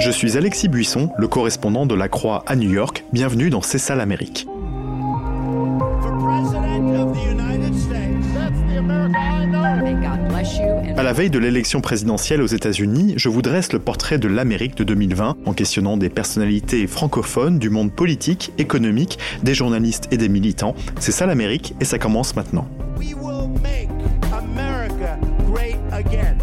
Je suis Alexis Buisson, le correspondant de la Croix à New York. Bienvenue dans C'est ça l'Amérique. À la veille de l'élection présidentielle aux États-Unis, je vous dresse le portrait de l'Amérique de 2020 en questionnant des personnalités francophones du monde politique, économique, des journalistes et des militants. C'est ça l'Amérique et ça commence maintenant.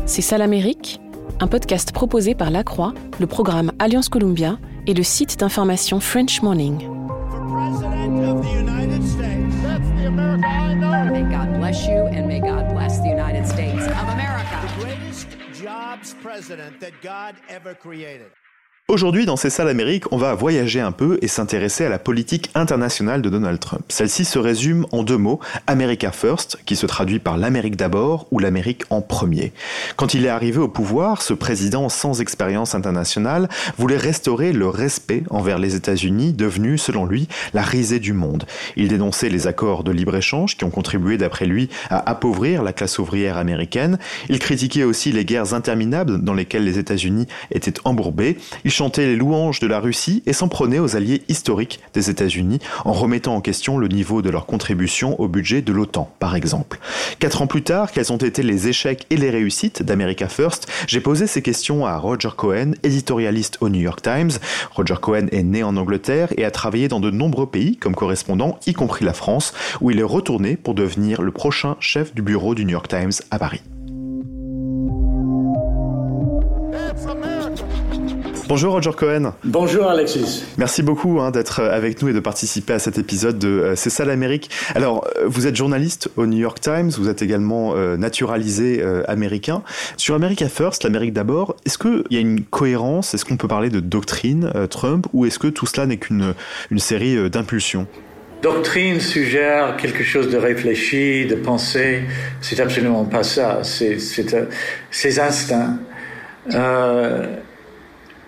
C'est ça l'Amérique? Un podcast proposé par La Croix, le programme Alliance Columbia et le site d'information French Morning. May God bless you and may God bless the United States of America. The greatest jobs president that God ever created. Aujourd'hui, dans ces salles Amérique, on va voyager un peu et s'intéresser à la politique internationale de Donald Trump. Celle-ci se résume en deux mots, America First, qui se traduit par l'Amérique d'abord ou l'Amérique en premier. Quand il est arrivé au pouvoir, ce président sans expérience internationale voulait restaurer le respect envers les États-Unis, devenu, selon lui, la risée du monde. Il dénonçait les accords de libre-échange qui ont contribué, d'après lui, à appauvrir la classe ouvrière américaine. Il critiquait aussi les guerres interminables dans lesquelles les États-Unis étaient embourbés. Chantait les louanges de la Russie et s'en prenait aux alliés historiques des États-Unis en remettant en question le niveau de leur contribution au budget de l'OTAN, par exemple. Quatre ans plus tard, quels ont été les échecs et les réussites d'America First? J'ai posé ces questions à Roger Cohen, éditorialiste au New York Times. Roger Cohen est né en Angleterre et a travaillé dans de nombreux pays comme correspondant, y compris la France, où il est retourné pour devenir le prochain chef du bureau du New York Times à Paris. Bonjour Roger Cohen. Bonjour Alexis. Merci beaucoup hein, d'être avec nous et de participer à cet épisode de euh, C'est ça l'Amérique. Alors, euh, vous êtes journaliste au New York Times, vous êtes également euh, naturalisé américain. Sur America First, l'Amérique d'abord, est-ce qu'il y a une cohérence? Est-ce qu'on peut parler de doctrine Trump ou est-ce que tout cela n'est qu'une une série d'impulsions? Doctrine suggère quelque chose de réfléchi, de pensé. C'est absolument pas ça. C'est ses instincts.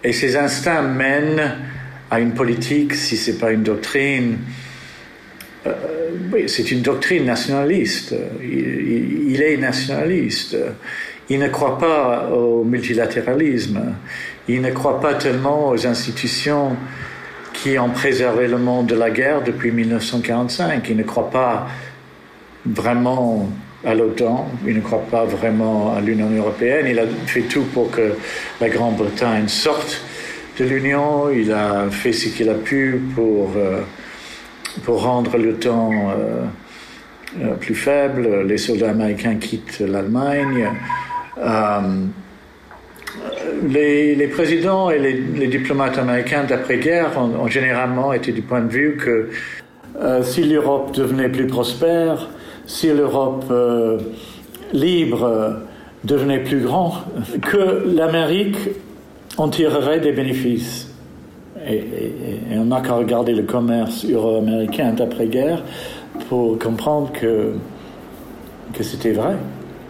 Et ces instincts mènent à une politique, si ce n'est pas une doctrine, euh, oui, c'est une doctrine nationaliste. Il, il, est nationaliste. Il ne croit pas au multilatéralisme. Il ne croit pas tellement aux institutions qui ont préservé le monde de la guerre depuis 1945. Il ne croit pas vraiment à l'OTAN, il ne croit pas vraiment à l'Union européenne. Il a fait tout pour que la Grande-Bretagne sorte de l'Union. Il a fait ce qu'il a pu pour, euh, pour rendre l'OTAN euh, euh, plus faible. Les soldats américains quittent l'Allemagne. Les, présidents et les, diplomates américains d'après-guerre ont, généralement été du point de vue que si l'Europe devenait plus prospère, si l'Europe euh, libre euh, devenait plus grande, que l'Amérique en tirerait des bénéfices. Et, on n'a qu'à regarder le commerce euro-américain d'après-guerre pour comprendre que, que c'était vrai,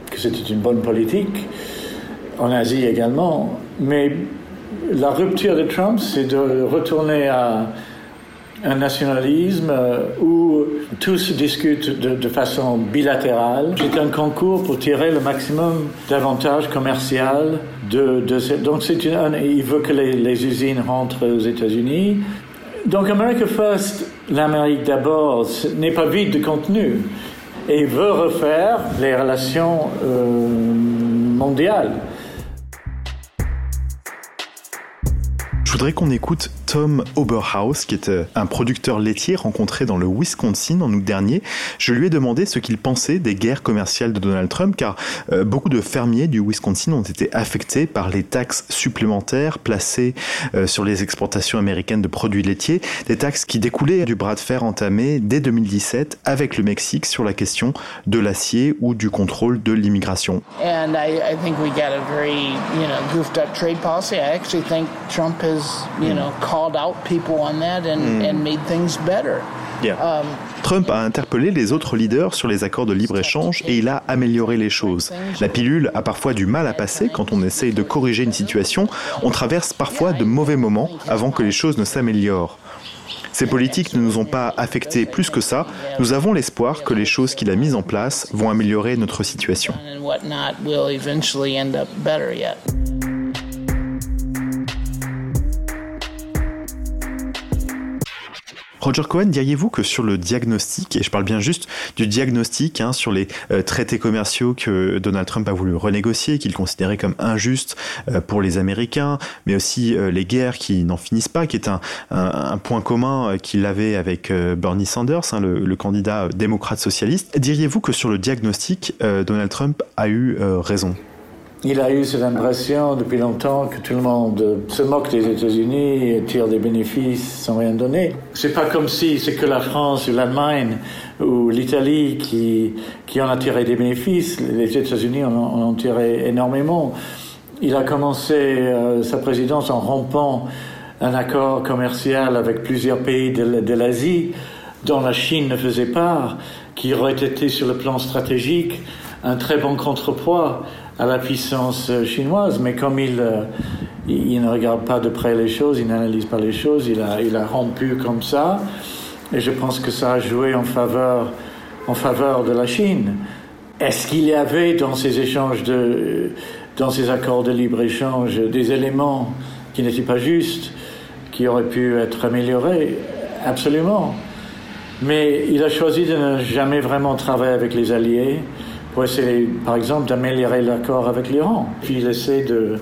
que c'était une bonne politique, en Asie également. Mais la rupture de Trump, c'est de retourner à un nationalisme euh, où tout se discute de, façon bilatérale. C'est un concours pour tirer le maximum d'avantages commerciaux de, de donc c'est il veut que les, les, usines rentrent aux États-Unis. Donc America First, l'Amérique d'abord, n'est pas vide de contenu et veut refaire les relations euh, mondiales. Je voudrais qu'on écoute Tom Oberhaus, qui est euh, un producteur laitier rencontré dans le Wisconsin en août dernier. Je lui ai demandé ce qu'il pensait des guerres commerciales de Donald Trump, car euh, beaucoup de fermiers du Wisconsin ont été affectés par les taxes supplémentaires placées euh, sur les exportations américaines de produits laitiers, des taxes qui découlaient du bras de fer entamé dès 2017 avec le Mexique sur la question de l'acier ou du contrôle de l'immigration. Trump a interpellé les autres leaders sur les accords de libre-échange et il a amélioré les choses. La pilule a parfois du mal à passer quand on essaye de corriger une situation. On traverse parfois de mauvais moments avant que les choses ne s'améliorent. Ces politiques ne nous ont pas affectés plus que ça. Nous avons l'espoir que les choses qu'il a mises en place vont améliorer notre situation. Roger Cohen, diriez-vous que sur le diagnostic, et je parle bien juste du diagnostic hein, sur les euh, traités commerciaux que Donald Trump a voulu renégocier, qu'il considérait comme injustes euh, pour les Américains, mais aussi euh, les guerres qui n'en finissent pas, qui est un, point commun qu'il avait avec Bernie Sanders, hein, le, candidat démocrate socialiste. Diriez-vous que sur le diagnostic, Donald Trump a eu raison? Il a eu cette impression depuis longtemps que tout le monde se moque des États-Unis et tire des bénéfices sans rien donner. C'est pas comme si c'est que la France ou l'Allemagne ou l'Italie qui, qui en a tiré des bénéfices. Les États-Unis en, ont tiré énormément. Il a commencé euh, sa présidence en rompant un accord commercial avec plusieurs pays de, de l'Asie dont la Chine ne faisait part, qui aurait été sur le plan stratégique un très bon contrepoids à la puissance chinoise, mais comme il, euh, il, ne regarde pas de près les choses, il n'analyse pas les choses, il a, il a rompu comme ça, et je pense que ça a joué en faveur, en faveur de la Chine. Est-ce qu'il y avait dans ces échanges de, dans ces accords de libre-échange des éléments qui n'étaient pas justes, qui auraient pu être améliorés? Absolument. Mais il a choisi de ne jamais vraiment travailler avec les alliés pour essayer, par exemple, d'améliorer l'accord avec l'Iran. Puis il essaie de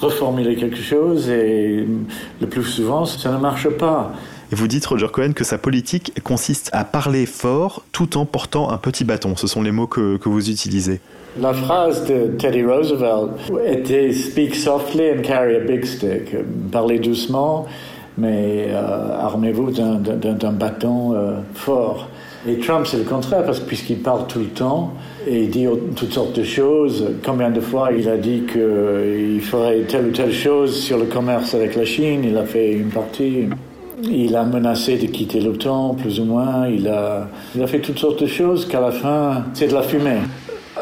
reformuler quelque chose et le plus souvent, ça ne marche pas. Et vous dites, Roger Cohen, que sa politique consiste à parler fort tout en portant un petit bâton. Ce sont les mots que, que vous utilisez. La phrase de Teddy Roosevelt était Speak softly and carry a big stick. Parlez doucement, mais euh, armez-vous d'un bâton euh, fort. Et Trump, c'est le contraire, parce puisqu'il parle tout le temps et il dit toutes sortes de choses, combien de fois il a dit qu'il ferait telle ou telle chose sur le commerce avec la Chine, il a fait une partie. Il a menacé de quitter l'OTAN, plus ou moins. Il a, il a fait toutes sortes de choses qu'à la fin, c'est de la fumée.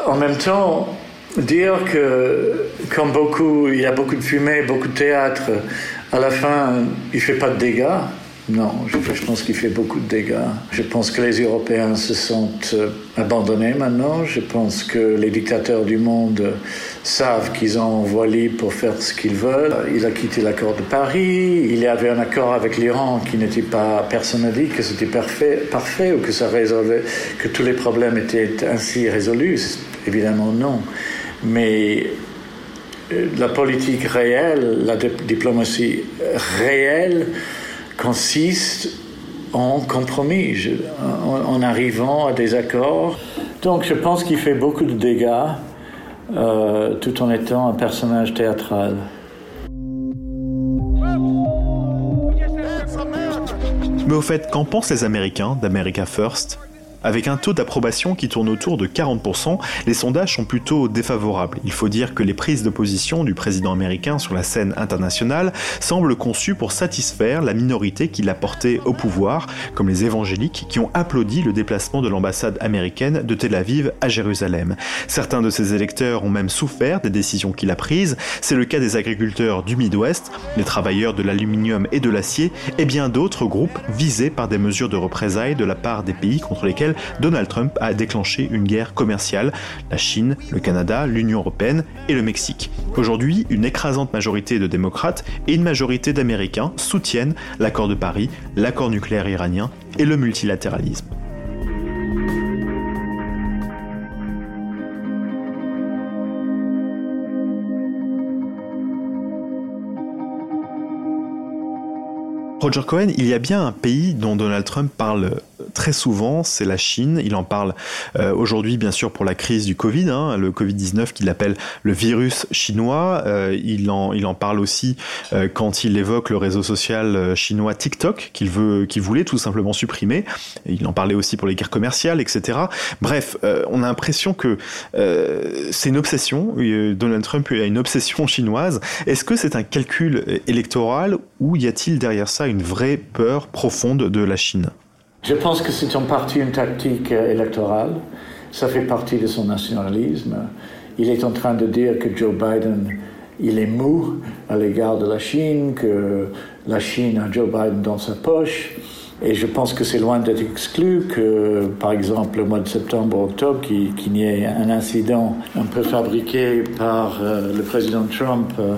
En même temps, dire que, comme beaucoup, il y a beaucoup de fumée, beaucoup de théâtre, à la fin, il fait pas de dégâts, non, je, pense qu'il fait beaucoup de dégâts. Je pense que les Européens se sentent euh, abandonnés maintenant. Je pense que les dictateurs du monde savent qu'ils ont voie libre pour faire ce qu'ils veulent. Il a quitté l'accord de Paris. Il y avait un accord avec l'Iran qui n'était pas. Personne n'a dit que c'était parfait, parfait ou que ça résolvait, que tous les problèmes étaient ainsi résolus. Évidemment, non. Mais euh, la politique réelle, la diplomatie réelle, consiste en compromis, en, arrivant à des accords. Donc je pense qu'il fait beaucoup de dégâts euh, tout en étant un personnage théâtral. Mais au fait, qu'en pensent les Américains d'America First? Avec un taux d'approbation qui tourne autour de 40%, les sondages sont plutôt défavorables. Il faut dire que les prises de position du président américain sur la scène internationale semblent conçues pour satisfaire la minorité qui l'a porté au pouvoir, comme les évangéliques qui ont applaudi le déplacement de l'ambassade américaine de Tel Aviv à Jérusalem. Certains de ses électeurs ont même souffert des décisions qu'il a prises. C'est le cas des agriculteurs du Midwest, les travailleurs de l'aluminium et de l'acier, et bien d'autres groupes visés par des mesures de représailles de la part des pays contre lesquels Donald Trump a déclenché une guerre commerciale, la Chine, le Canada, l'Union européenne et le Mexique. Aujourd'hui, une écrasante majorité de démocrates et une majorité d'Américains soutiennent l'accord de Paris, l'accord nucléaire iranien et le multilatéralisme. Roger Cohen, il y a bien un pays dont Donald Trump parle très souvent, c'est la Chine. Il en parle euh, aujourd'hui, bien sûr, pour la crise du Covid, hein, le Covid-19 qu'il appelle le virus chinois. Euh, il, en, il en parle aussi euh, quand il évoque le réseau social chinois TikTok, qu'il qu'il voulait tout simplement supprimer. Il en parlait aussi pour les guerres commerciales, etc. Bref, on a l'impression que c'est une obsession. Donald Trump a une obsession chinoise. Est-ce que c'est un calcul électoral ou y a-t-il derrière ça une vraie peur profonde de la Chine? Je pense que c'est en partie une tactique euh, électorale. Ça fait partie de son nationalisme. Il est en train de dire que Joe Biden il est mou à l'égard de la Chine, que la Chine a Joe Biden dans sa poche. Et je pense que c'est loin d'être exclu que, par exemple, le mois de septembre, octobre, qu'il n'y ait un incident un peu fabriqué par euh, le président Trump euh,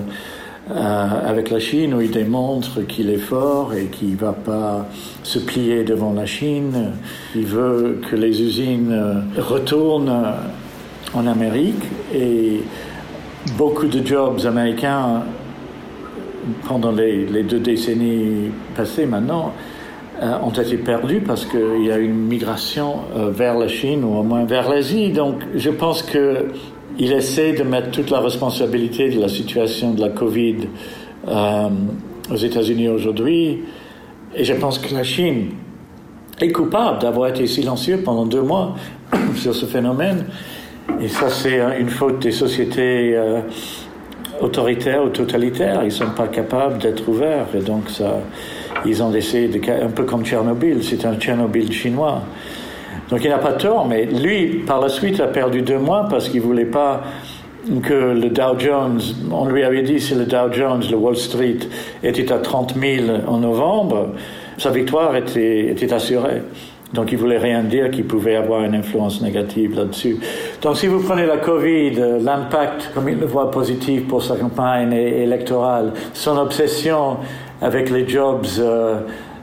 euh, avec la Chine, où il démontre qu'il est fort et qu'il ne va pas se plier devant la Chine. Il veut que les usines retournent en Amérique et beaucoup de jobs américains pendant les, deux décennies passées maintenant euh, ont été perdus parce qu'il y a une migration euh, vers la Chine ou au moins vers l'Asie. Donc je pense qu'il essaie de mettre toute la responsabilité de la situation de la Covid euh, aux États-Unis aujourd'hui. Et je pense que la Chine est coupable d'avoir été silencieux pendant deux mois sur ce phénomène. Et ça, c'est une faute des sociétés autoritaires ou totalitaires. Ils ne sont pas capables d'être ouverts. Et donc, ça, ils ont essayé de, un peu comme Tchernobyl, c'est un Tchernobyl chinois. Donc il n'a pas tort, mais lui, par la suite, a perdu deux mois parce qu'il ne voulait pas que le Dow Jones, on lui avait dit si le Dow Jones, le Wall Street, était à 30 000 en novembre, sa victoire était, assurée. Donc il voulait rien dire qu'il pouvait avoir une influence négative là-dessus. Donc si vous prenez la Covid, l'impact, comme il le voit positif pour sa campagne électorale, son obsession avec les jobs euh,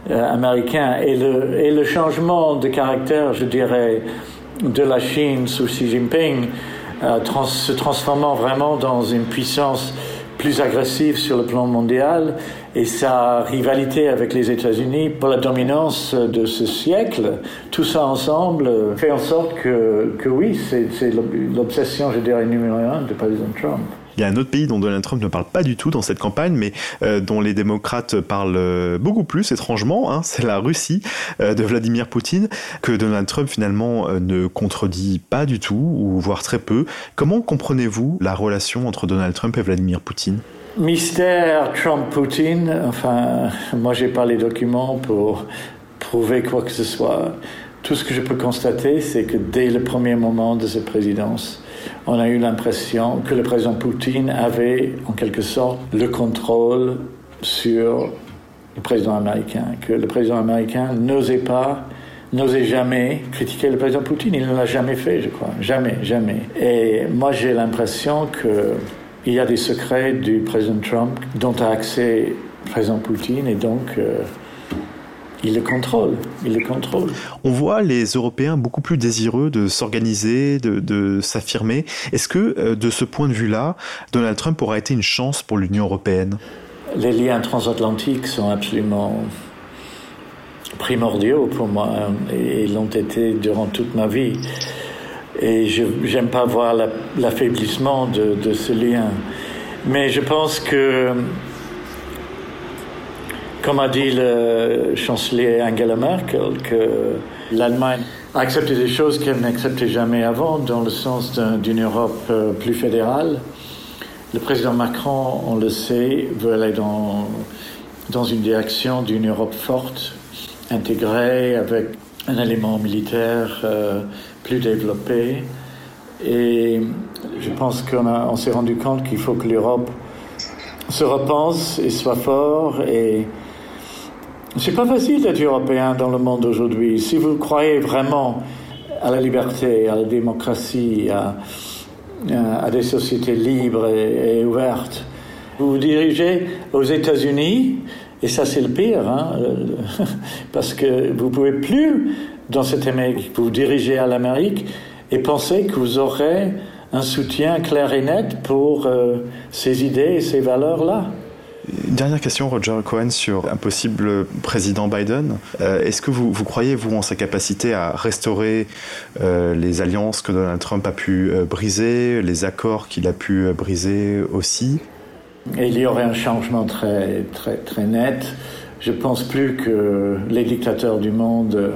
euh, américains et le, et le changement de caractère, je dirais, de la Chine sous Xi Jinping, euh, se transformant vraiment dans une puissance plus agressive sur le plan mondial et sa rivalité avec les États-Unis pour la dominance de ce siècle, tout ça ensemble fait en sorte que, que oui, c'est l'obsession, je dirais, numéro un de président Trump. Il y a un autre pays dont Donald Trump ne parle pas du tout dans cette campagne, mais euh, dont les démocrates parlent euh, beaucoup plus, étrangement, hein, c'est la Russie euh, de Vladimir Poutine, que Donald Trump finalement ne contredit pas du tout, ou voire très peu. Comment comprenez-vous la relation entre Donald Trump et Vladimir Poutine? Mystère Trump-Poutine, enfin, moi j'ai pas les documents pour prouver quoi que ce soit. Tout ce que je peux constater, c'est que dès le premier moment de cette présidence, on a eu l'impression que le président Poutine avait en quelque sorte le contrôle sur le président américain, que le président américain n'osait pas, n'osait jamais critiquer le président Poutine. Il ne l'a jamais fait, je crois. Jamais, jamais. Et moi, j'ai l'impression qu'il y a des secrets du président Trump dont a accès le président Poutine et donc... Euh, il le contrôle. Il le contrôle. On voit les Européens beaucoup plus désireux de s'organiser, de, s'affirmer. Est-ce que, euh, de ce point de vue-là, Donald Trump aura été une chance pour l'Union européenne? Les liens transatlantiques sont absolument primordiaux pour moi et l'ont été durant toute ma vie. Et je n'aime pas voir l'affaiblissement de, de ce lien. Mais je pense que comme a dit le chancelier Angela Merkel, que l'Allemagne a accepté des choses qu'elle n'acceptait jamais avant, dans le sens d'une Europe euh, plus fédérale. Le président Macron, on le sait, veut aller dans, dans une direction d'une Europe forte, intégrée, avec un élément militaire euh, plus développé. Et je pense qu'on on s'est rendu compte qu'il faut que l'Europe se repense et soit fort et c'est pas facile d'être européen dans le monde aujourd'hui. Si vous croyez vraiment à la liberté, à la démocratie, à, des sociétés libres et, ouvertes, vous vous dirigez aux États-Unis, et ça c'est le pire, hein, parce que vous pouvez plus dans cette Amérique, vous vous dirigez à l'Amérique et pensez que vous aurez un soutien clair et net pour euh, ces idées et ces valeurs-là. Dernière question, Roger Cohen, sur un possible président Biden. Euh, est-ce que vous, croyez, vous, en sa capacité à restaurer euh, les alliances que Donald Trump a pu euh, briser, les accords qu'il a pu briser aussi? Il y aurait un changement très, très, très net. Je pense plus que les dictateurs du monde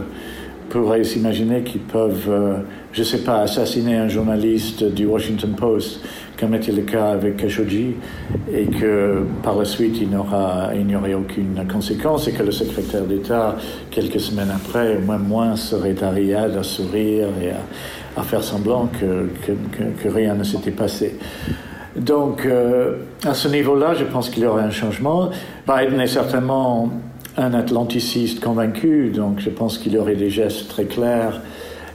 pourraient s'imaginer qu'ils peuvent, je ne sais pas, assassiner un journaliste du Washington Post comme était le cas avec Khashoggi, et que par la suite il n'y aurait aucune conséquence, et que le secrétaire d'État, quelques semaines après, moins moins, serait à Riyad à sourire et à, faire semblant que, rien ne s'était passé. Donc, euh, à ce niveau-là, je pense qu'il y aurait un changement. Biden est certainement un atlanticiste convaincu, donc je pense qu'il y aurait des gestes très clairs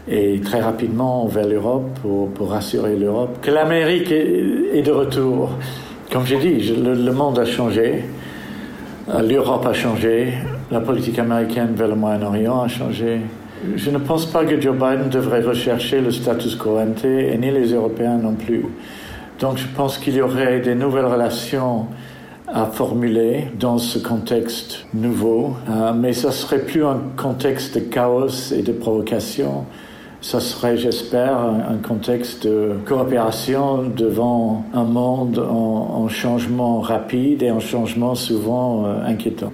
et très rapidement vers l'Europe pour, rassurer l'Europe. Que l'Amérique est, de retour. Comme j'ai dit, le, monde a changé, euh, l'Europe a changé, la politique américaine vers le Moyen-Orient a changé. Je ne pense pas que Joe Biden devrait rechercher le status quo ante, et ni les Européens non plus. Donc je pense qu'il y aurait des nouvelles relations à formuler dans ce contexte nouveau, euh, mais ce serait plus un contexte de chaos et de provocation, ça serait, j'espère, un, contexte de coopération devant un monde en, changement rapide et en changement souvent euh, inquiétant.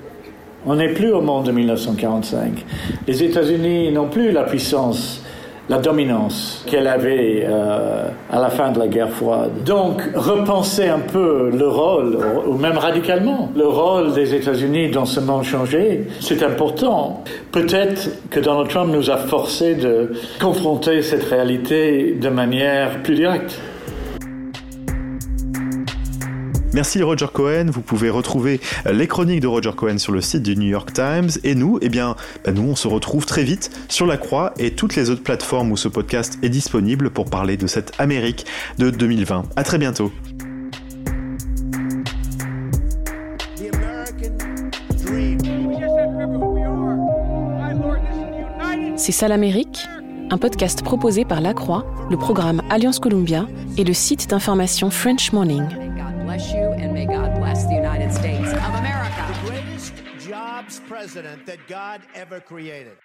On n'est plus au monde de 1945. Les États-Unis n'ont plus la puissance la dominance qu'elle avait euh, à la fin de la guerre froide. Donc, repenser un peu le rôle, ou même radicalement, le rôle des États-Unis dans ce monde changé, c'est important. Peut-être que Donald Trump nous a forcé de confronter cette réalité de manière plus directe. Merci Roger Cohen. Vous pouvez retrouver euh, les chroniques de Roger Cohen sur le site du New York Times. Et nous, eh bien, bah, nous, on se retrouve très vite sur la Croix et toutes les autres plateformes où ce podcast est disponible pour parler de cette Amérique de 2020. À très bientôt. C'est ça l'Amérique un podcast proposé par La Croix, le programme Alliance Columbia et le site d'information French Morning. United States of America. The greatest jobs president that God ever created.